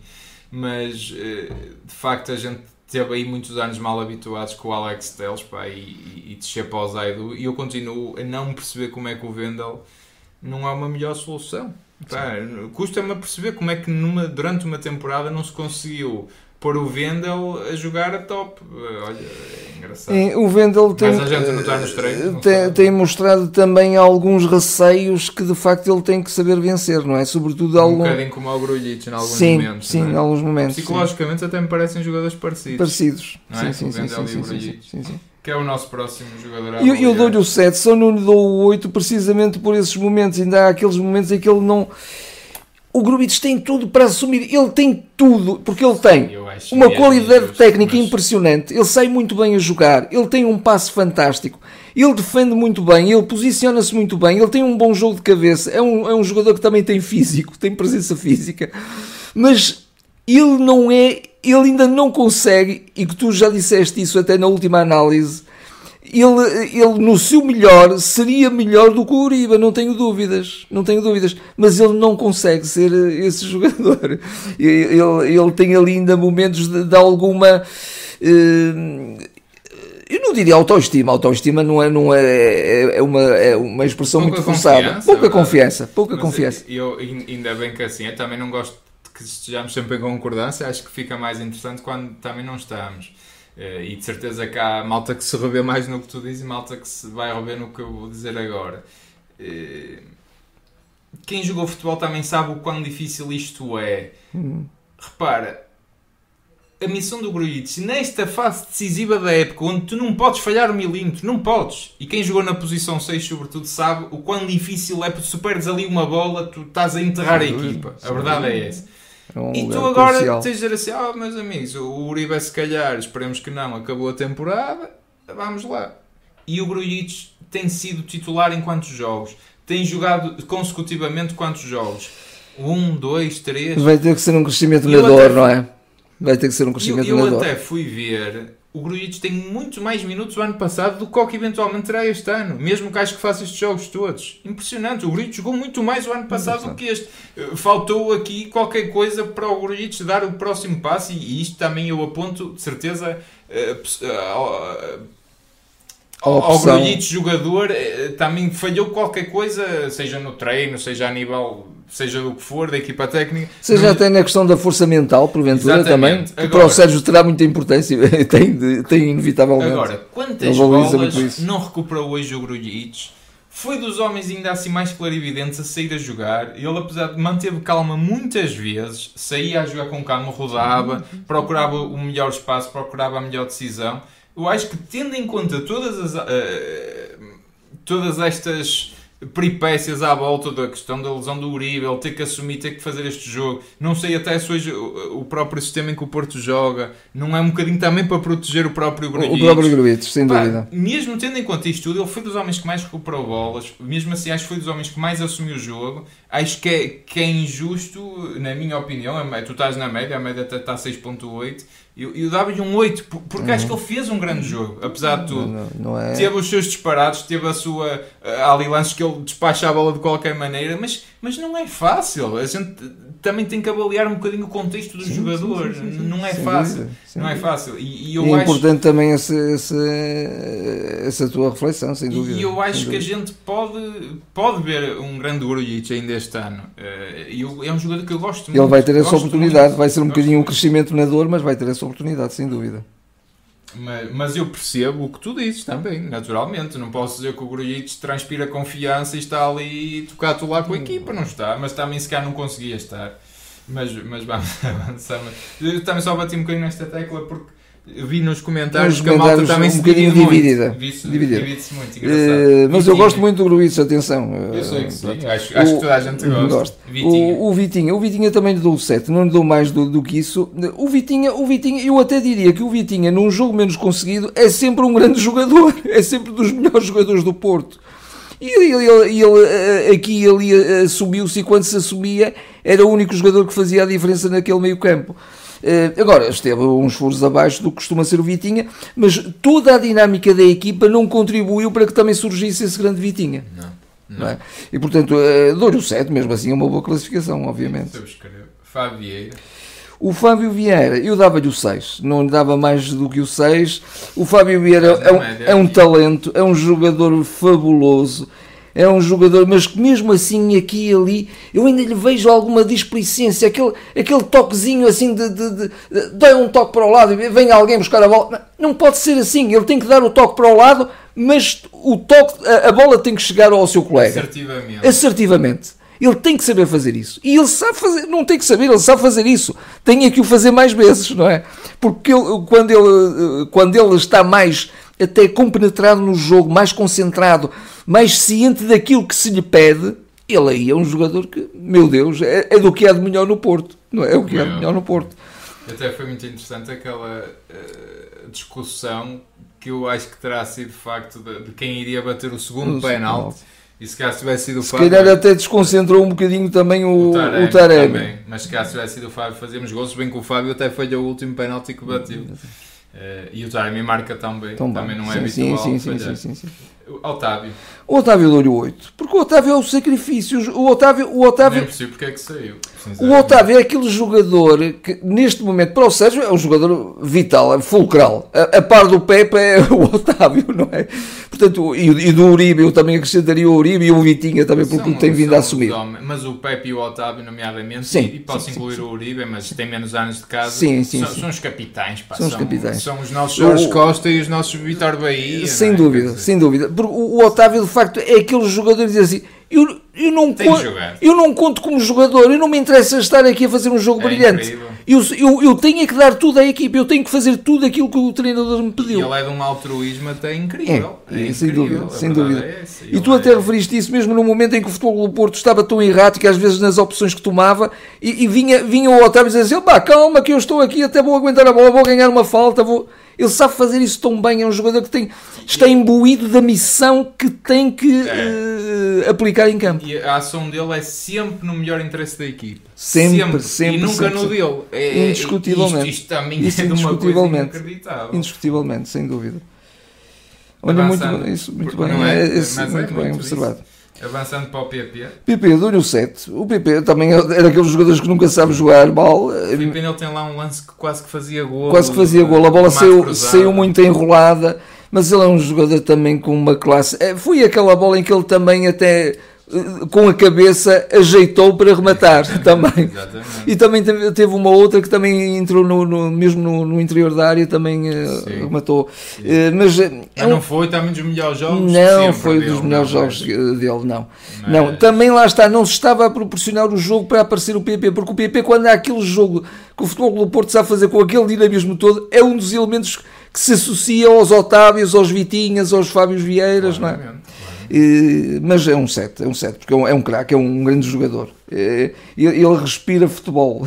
Mas eh, de facto a gente teve aí muitos anos mal habituados com o Alex Telles pá, e, e, e descer o Zaidu. E eu continuo a não perceber como é que o Vendel não é uma melhor solução. Custa-me a perceber como é que numa, durante uma temporada não se conseguiu pôr o Vendel a jogar a top. Eh, Olha, é engraçado. O Vendel tem, tem, sabe. tem mostrado também alguns receios que de facto ele tem que saber vencer, não é? Sobretudo Um algum... bocadinho como o Grulhich em alguns sim, momentos. sim, é? alguns momentos. sim. Psicologicamente até me parecem jogadores parecidos. Parecidos. Não é? Sim, sim, O sim, sim, e o sim, sim, sim, sim. Que é o nosso próximo jogador. Eu, eu dou-lhe o 7, só não lhe dou o 8 precisamente por esses momentos. Ainda há aqueles momentos em que ele não. O Grubitz tem tudo para assumir, ele tem tudo, porque ele tem uma qualidade injusto, técnica mas- impressionante, ele sai muito bem a jogar, ele tem um passe fantástico, ele defende muito bem, ele posiciona-se muito bem, ele tem um bom jogo de cabeça, é um, é um jogador que também tem físico, tem presença física, mas ele não é, ele ainda não consegue, e que tu já disseste isso até na última análise, ele, ele no seu melhor seria melhor do que o Uribe, não tenho dúvidas, não tenho dúvidas, mas ele não consegue ser eh, esse jogador. Ele, ele tem ali ainda momentos de, de alguma. eh, eu não diria autoestima, autoestima não é, não é, é, é uma, é uma expressão Pouca muito forçada. confiança, Pouca confiança, pouca Mas confiança. Eu, ainda bem que assim, eu também não gosto que estejamos sempre em concordância, acho que fica mais interessante quando também não estamos. Eh, E de certeza que há malta que se revê mais no que tu dizes e malta que se vai rever no que eu vou dizer agora. Eh, Quem jogou futebol também sabe o quão difícil isto é. Hum. Repara, a missão do Grujic nesta fase decisiva da época, onde tu não podes falhar um milímetro, não podes. E quem jogou na posição 6, sobretudo, sabe o quão difícil é, porque se perdes ali uma bola, tu estás a enterrar a equipa. A verdade é essa. É um E tu agora crucial. tens de dizer assim: oh, meus amigos, o Uribe, se calhar, esperemos que não, acabou a temporada, vamos lá. E o Grujic tem sido titular em quantos jogos? Tem jogado consecutivamente quantos jogos? Um, dois, três? Vai ter que ser um crescimento eu medador, até- não é? vai ter que ser um crescimento eu, eu na até fui ver o Grujic tem muito mais minutos o ano passado do que o que eventualmente terá este ano, mesmo que acho que faça estes jogos todos. Impressionante, o Grujic jogou muito mais o ano passado do que este. Eh, faltou aqui qualquer coisa para o Grujic dar o próximo passo e isto também eu aponto de certeza uh, ao Grujic jogador também falhou qualquer coisa, seja no treino, seja a nível seja o que for, da equipa técnica. Seja não... até na questão da força mental, porventura Exatamente. também, que Agora, para o Sérgio terá muita importância, tem, tem inevitavelmente. Agora, quantas bolas não recuperou hoje o Grujic? Foi dos homens ainda assim mais clarividentes a sair a jogar. Ele, apesar de manteve calma muitas vezes, saía a jogar com calma, rodava, procurava o melhor espaço, procurava a melhor decisão. Eu acho que, tendo em conta todas as, uh, todas estas peripécias à volta da questão da lesão do Uribe, ele ter que assumir, ter que fazer este jogo. Não sei até se hoje o próprio sistema em que o Porto joga não é um bocadinho também para proteger o próprio Grujic. O próprio Grujic, sem Pá, dúvida. Mesmo tendo em conta isto tudo, ele foi dos homens que mais recuperou bolas, mesmo assim acho que foi dos homens que mais assumiu o jogo. Acho que é, que é injusto, na minha opinião, tu estás na média, a média está 6.8 eu, eu dava-lhe um 8, porque uhum. acho que ele fez um grande jogo, apesar de tudo. Não, não é... Teve os seus disparados, teve a sua. Há ali lances que ele despacha a bola de qualquer maneira, mas, mas não é fácil. A gente também tem que avaliar um bocadinho o contexto do sim, jogador. Sim, sim, não é fácil. Dúvida, não é fácil. E, e eu é acho... importante também essa, essa, essa tua reflexão, sem dúvida. E eu acho que a gente pode, pode ver um grande Grujic ainda este ano. Eh, e é um jogador que eu gosto muito. Ele vai ter essa oportunidade, muito, vai ser um bocadinho um crescimento na dor, mas vai ter essa oportunidade, sem dúvida. Mas, mas, eu percebo o que tu dizes também, naturalmente. Não posso dizer que o Grujic transpira confiança e está ali tocado lá com a equipa, não está. Mas também se calhar não conseguia estar. Mas, mas vamos avançar. Eu também só bati um bocadinho nesta tecla porque vi nos comentários nos que a malta também um se bocadinho dividida. dividida. muito, uh, mas eu gosto muito do Gruitch, atenção. Eu sei que sim, acho, acho o, que toda a gente gosta. Vitinha. O, o, Vitinha, o Vitinha também lhe dou 7, não lhe dou mais do, do que isso. O Vitinha, o Vitinha, eu até diria que o Vitinha, num jogo menos conseguido, é sempre um grande jogador, é sempre dos melhores jogadores do Porto. E ele, ele, ele, eh, aqui ele assumiu-se e quando se assumia era o único jogador que fazia a diferença naquele meio campo. Eh, agora, esteve uns furos abaixo do que costuma ser o Vitinha, mas toda a dinâmica da equipa não contribuiu para que também surgisse esse grande Vitinha. Não. não. não é? E portanto, eh, dou-lhe o 7, mesmo assim é uma boa classificação, obviamente. Fábio Vieira. O Fábio Vieira, eu dava-lhe o 6, não lhe dava mais do que o 6. O Fábio Vieira é um, é um talento, é um jogador fabuloso é um jogador, mas que mesmo assim aqui e ali eu ainda lhe vejo alguma displicência, aquele, aquele toquezinho assim de, de, de, de dá um toque para o lado e vem alguém buscar a bola. Não pode ser assim, ele tem que dar o toque para o lado, mas o toque, a, a bola tem que chegar ao seu colega. Assertivamente. Assertivamente. Ele tem que saber fazer isso. E ele sabe fazer, não tem que saber, ele sabe fazer isso. Tem que o fazer mais vezes, não é? Porque ele, quando, ele, quando ele está mais até compenetrado no jogo, mais concentrado, mais ciente daquilo que se lhe pede, ele aí é um jogador que, meu Deus, é, é do que há de melhor no Porto. Não é? é o que há de melhor no Porto. Até foi muito interessante aquela uh, discussão que eu acho que terá sido de facto de, de quem iria bater o segundo o penalti. E se calhar tivesse sido o Fábio. Se calhar até desconcentrou um bocadinho também o, o Taremi. O Taremi. Também. Mas se calhar se tivesse sido o Fábio, fazíamos gols, bem que o Fábio até falhou o último penalti que bateu. Uh, e o Taremi marca também, também, não é sim, habitual. Sim, sim, sim, sim, sim, Otávio. O Otávio deu-lhe 8. Porque o Otávio é o sacrifício. O Otávio. O Otávio... Nem percebo porque é que saiu. O Otávio é aquele jogador que, neste momento, para o Sérgio, é um jogador vital, é fulcral. A, a par do Pepe é o Otávio, não é? Portanto, e, e, do Uribe, eu também acrescentaria o Uribe e o Vitinha também, porque são, tem vindo a assumir. Mas o Pepe e o Otávio, nomeadamente, sim, e, posso sim, incluir sim, o Uribe, mas tem menos anos de casa. Sim, sim, são, são os capitães, pá, são, os capitães. São os nossos Jorge Costa e os nossos Vitor Bahia. Sem é? dúvida, sem dúvida. Porque o, o Otávio, de facto, é aquele jogador que diz assim eu, eu, não conto, eu não conto como jogador, eu não me interessa estar aqui a fazer um jogo é brilhante. Eu, eu, eu tenho que dar tudo à equipe, eu tenho que fazer tudo aquilo que o treinador me pediu. E ele é de um altruísmo até incrível. É, é sem dúvida, sem dúvida. É e tu até é... referiste isso mesmo no momento em que o futebol do Porto estava tão errático, às vezes nas opções que tomava, e, e vinha, vinha o Otávio dizer assim: pá, calma, que eu estou aqui, até vou aguentar a bola, vou ganhar uma falta, vou. Ele sabe fazer isso tão bem, é um jogador que tem, está imbuído da missão que tem que é. uh, aplicar em campo. E a ação dele é sempre no melhor interesse da equipe. Sempre, sempre. sempre e nunca sempre, no dele. É, indiscutivelmente. Isto, isto também Isso é de uma coisa indiscutivelmente. Indiscutivelmente, sem dúvida. Olha, muito, isso, muito bem, é? é, é, é muito bem observado. Avançando para o PP. PP, dou-lhe o 7. O PP também é daqueles jogadores que nunca sabe jogar mal. O Filipe ele tem lá um lance que quase que fazia gol. Quase que fazia gol. A bola saiu, cruzado. saiu muito enrolada. Mas ele é um jogador também com uma classe. É, Foi aquela bola em que ele também até eh, com a cabeça ajeitou para rematar também. E também teve uma outra que também entrou no, no- mesmo no, no interior da área também Sim. rematou. Eh, mas é um- não foi também dos melhores jogos? não foi dele, dos melhores não, jogos mas- dele, não. mas- Não, também lá está, não se estava a proporcionar o jogo para aparecer o PP, porque o PP, quando há aquele jogo que o Futebol do Porto sabe fazer com aquele dinamismo todo, é um dos elementos que se associa aos Otávios, aos Vitinhas, aos Fábios Vieiras, não é? Eh, mas é um 7, é um 7, porque é um, é um craque, é um grande jogador. Eh, ele, respira futebol,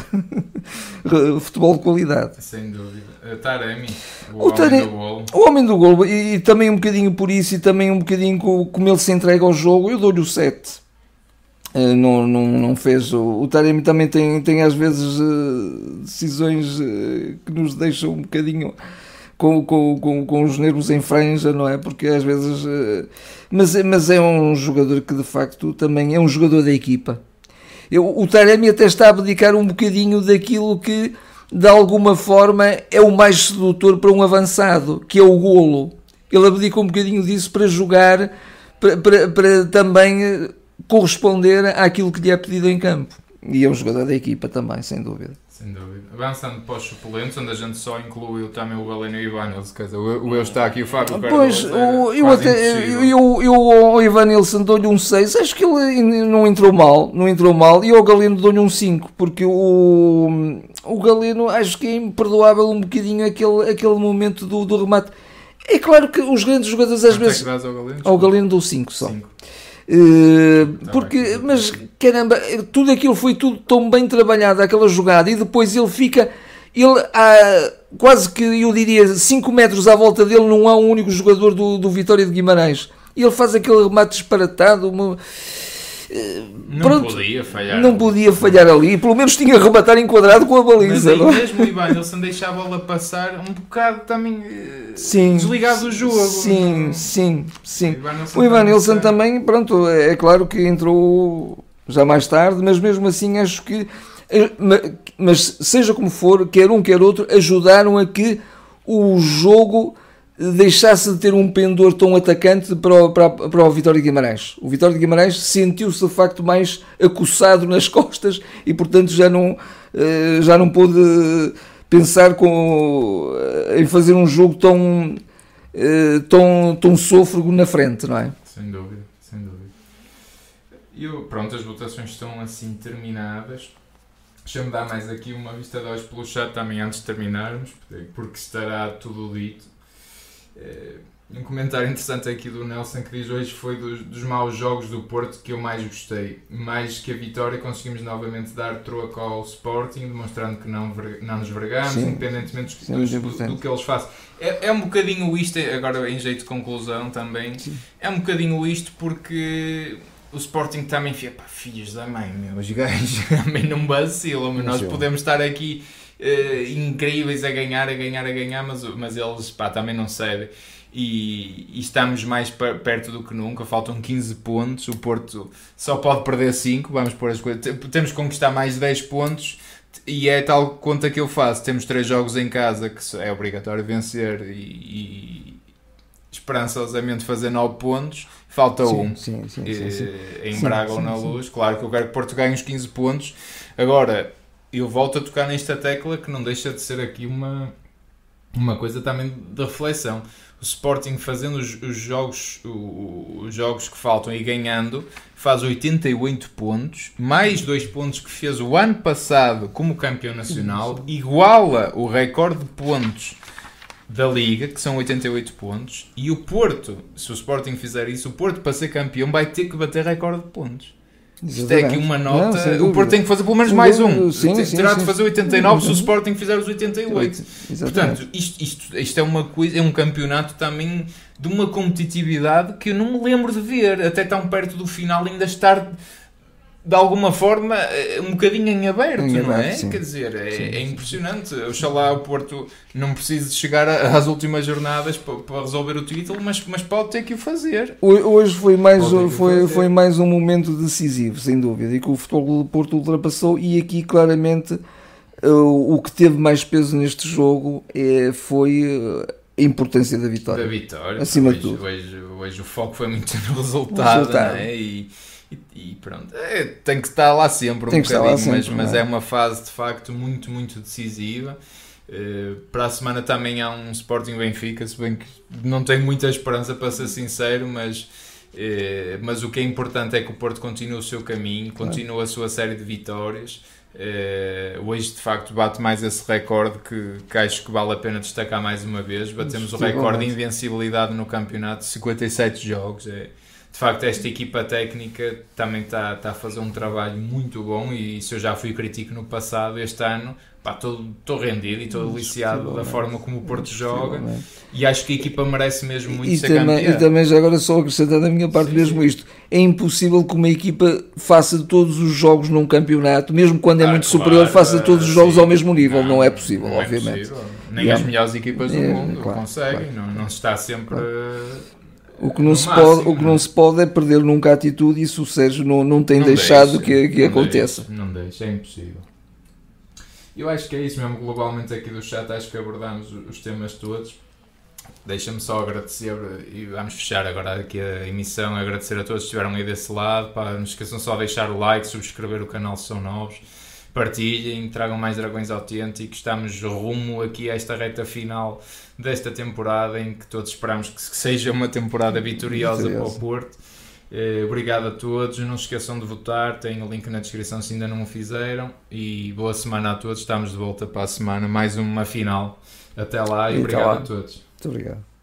futebol de qualidade. Sem dúvida. Uh, Taremi, o, O homem Taremi- do golo. O homem do gol, e, e também um bocadinho por isso, e também um bocadinho co- como ele se entrega ao jogo, eu dou-lhe o 7. Eh, não, não, não fez. O, o Taremi também tem, tem às vezes eh, decisões eh, que nos deixam um bocadinho com, com, com, com os nervos em franja, não é? Porque às vezes. eh, mas, mas é um jogador que de facto também é um jogador da equipa. Eu, o Taremi até está a abdicar um bocadinho daquilo que de alguma forma é o mais sedutor para um avançado, que é o golo. Ele abdica um bocadinho disso para jogar, para, para, para também eh, corresponder àquilo que lhe é pedido em campo. E é um jogador da equipa também, sem dúvida. Sem dúvida. Avançando para os suplentes, onde a gente só incluiu também o Galeno e o Ivanilson. Quer dizer, o o eu está aqui, o Fábio Pois, o- eu até eu, eu, ao Ivan Nilsson dou-lhe um 6, acho que ele não entrou mal, não entrou mal, e ao Galeno dou-lhe um 5, porque o, o Galeno acho que é imperdoável um bocadinho aquele, aquele momento do, do remate. É claro que os grandes jogadores às Quanto é vezes. que dás ao Galeno? Ao Galeno dou 5 só. Cinco. Tá porque, mas. Caramba, tudo aquilo foi tudo tão bem trabalhado, aquela jogada, e depois ele fica, ele há quase que eu diria 5 metros à volta dele, não há um único jogador do, do Vitória de Guimarães. E ele faz aquele remate disparatado, uma- Não Pronto, podia falhar. não podia falhar ali, pelo menos tinha que rematar enquadrado com a Mas baliza. aí não é? mesmo o Ivanilson deixa a bola passar um bocado também eh, Sim, desligado do jogo. Sim, sim, sim. Ivanilson O Ivan Nilsson também também, pronto, é claro que entrou já mais tarde, mas mesmo assim acho que, eh, ma- mas seja como for, quer um quer outro, ajudaram a que o jogo deixasse de ter um pendor tão atacante para o, para, para o Vitória de Guimarães. O Vitória de Guimarães sentiu-se de facto mais acossado nas costas e portanto já não, eh, já não pôde pensar com, eh, em fazer um jogo tão, tão, tão sôfrego na frente, não é? Sem dúvida. E pronto, as votações estão assim terminadas. Deixa-me dar mais aqui uma vista de olhos pelo chat também antes de terminarmos, porque estará tudo dito. Eh, Um comentário interessante aqui do Nelson que diz hoje foi dos, dos maus jogos do Porto que eu mais gostei. Mais que a vitória, conseguimos novamente dar troco ao Sporting, demonstrando que não, não nos vergamos, Sim. independentemente é dos- muito do, do que eles façam. É, é um bocadinho isto, agora em jeito de conclusão também, Sim. é um bocadinho isto porque o Sporting também fica, pá, filhos da mãe, meu, os gajos também não vacilam, mas nós podemos estar aqui eh, incríveis a ganhar, a ganhar, a ganhar, mas, mas eles pá, também não cedem. E, e estamos mais per- perto do que nunca, faltam 15 pontos. O Porto só pode perder 5. Vamos pôr as coisas. Te- Temos que conquistar mais 10 pontos e é tal conta que eu faço. Temos 3 jogos em casa que é obrigatório vencer e, e esperançosamente fazer 9 pontos. Falta sim, um sim, sim, sim, sim. eh, em Braga ou na. Luz. Claro que eu quero que Porto ganhe os 15 pontos. Agora, eu volto a tocar nesta tecla que não deixa de ser aqui uma, uma coisa também de reflexão. O Sporting fazendo os, os jogos, os jogos que faltam e ganhando, faz 88 pontos, mais 2 pontos que fez o ano passado como campeão nacional, iguala o recorde de pontos da Liga, que são 88 pontos, e o Porto, se o Sporting fizer isso, o Porto para ser campeão vai ter que bater recorde de pontos. Isto é aqui uma Não, nota. sem o. Porto tem que fazer pelo menos Sem mais um. sim, sim, Terá de sim. fazer 89 se o. Sporting fizer os 88. Exatamente. Portanto, isto, isto, isto é uma coisa, é um campeonato também de uma competitividade que eu não me lembro de ver, até tão perto do final ainda estar de alguma forma eh, um bocadinho em aberto, Em não é? sim. Quer dizer, é, Sim, é sim. impressionante. Oxalá o Porto não precise de chegar às últimas jornadas para, para resolver o título, mas, mas pode ter que o fazer. Ho- Hoje foi mais, que foi, foi mais um momento decisivo, sem dúvida, e que o Futebol do Porto ultrapassou. E aqui, claramente, eh, o que teve mais peso neste jogo é, foi a importância da Da vitória. vitória. Acima de hoje, tudo. Hoje, hoje o foco foi muito no resultado, resultado. é? E, e- e pronto, É, tem que estar lá sempre um Tem bocadinho, mas, sempre, mas não é? é uma fase de facto muito, muito decisiva. Eh, para a semana também há um Sporting Benfica, se bem que não tenho muita esperança para ser sincero, mas, eh, mas o que é importante é que o Porto continue o seu caminho, continue a sua série de vitórias. Eh, hoje de facto bate mais esse recorde que, que acho que vale a pena destacar mais uma vez. Batemos o recorde de invencibilidade no campeonato, 57 jogos. É, de facto, esta equipa técnica também está está a fazer um trabalho muito bom e se eu já fui crítico no passado, este ano estou rendido e estou deliciado da forma como o Porto joga e acho que a equipa merece mesmo muito E ser também, campeã. e também, já agora, só acrescentar da minha parte Sim, mesmo sim. isto: é impossível que uma equipa faça todos os jogos num campeonato, mesmo quando é Ah, muito claro, superior, faça todos os jogos sim. ao mesmo nível. Não, é possível, não é obviamente. possível. Nem E as é- melhores equipas do é, mundo claro, conseguem, não, não se está sempre. O que, não No se máximo, pode, o que não é? não se pode é perder nunca a atitude, e isso o Sérgio não, não tem Não deixado deixa, que, que não aconteça. deixa, não deixa, é impossível. Eu acho que é isso mesmo, globalmente aqui do chat, acho que abordamos os os temas todos. Deixa-me só agradecer e vamos fechar agora aqui a emissão, agradecer a todos que estiveram aí desse lado, pá, não esqueçam só de deixar o like, subscrever o canal se são novos, partilhem, tragam mais dragões autênticos, estamos rumo aqui a esta reta final desta temporada em que todos esperamos que seja uma temporada vitoriosa, para Vitoriosa. o Porto. Eh, Obrigado a todos, não se esqueçam de votar, tem o link na descrição se ainda não o fizeram e boa semana a todos, estamos de volta para a semana, mais uma final. Até lá e E obrigado lá. a todos. Muito obrigado.